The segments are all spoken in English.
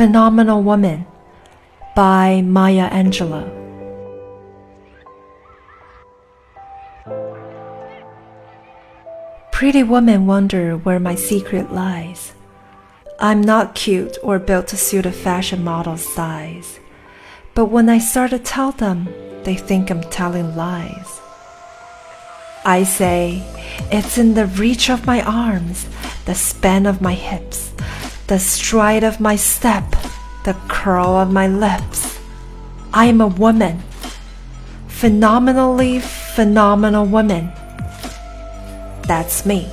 Phenomenal Woman by Maya Angelou. Pretty women wonder where my secret lies. I'm not cute or built to suit a fashion model's size. But when I start to tell them, they think I'm telling lies. I say, it's in the reach of my arms, the span of my hips, the stride of my step, the curl of my lips. I am a woman. Phenomenally phenomenal woman. That's me.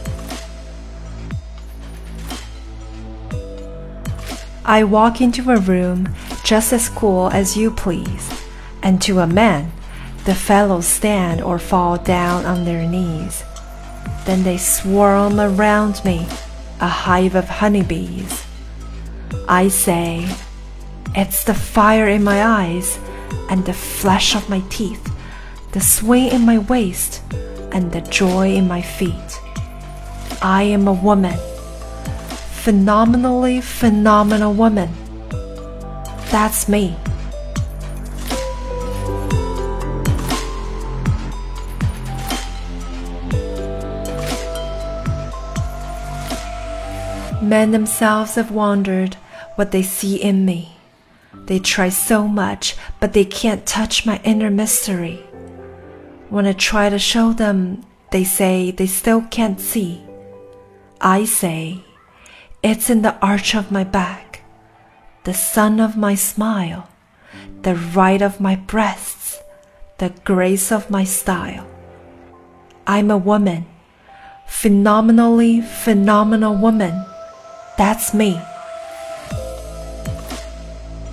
I walk into a room just as cool as you please, and to a man, the fellows stand or fall down on their knees. Then they swarm around me, a hive of honeybees. I say, It's the fire in my eyes, and the flesh of my teeth, the swing in my waist, and the joy in my feet. I am a woman, phenomenally phenomenal woman. That's me. Men themselves have wondered what they see in me. They try so much, but they can't touch my inner mystery. When I try to show them, they say they still can't see. I say, it's in the arch of my back, the sun of my smile, the right of my breasts, the grace of my style. I'm a woman, phenomenally phenomenal woman. That's me.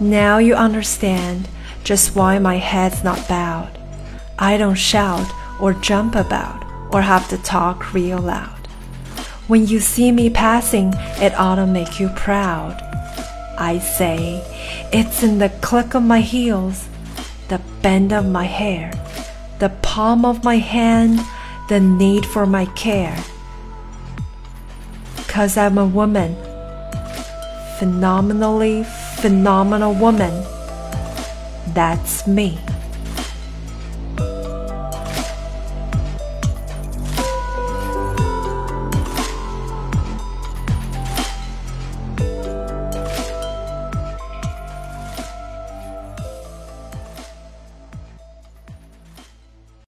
Now you understand just why my head's not bowed. I don't shout or jump about or have to talk real loud. When you see me passing, it ought to make you proud. I say, it's in the click of my heels, the bend of my hair, the palm of my hand, the need for my care. Cause I'm a woman, phenomenally phenomenal woman. That's me.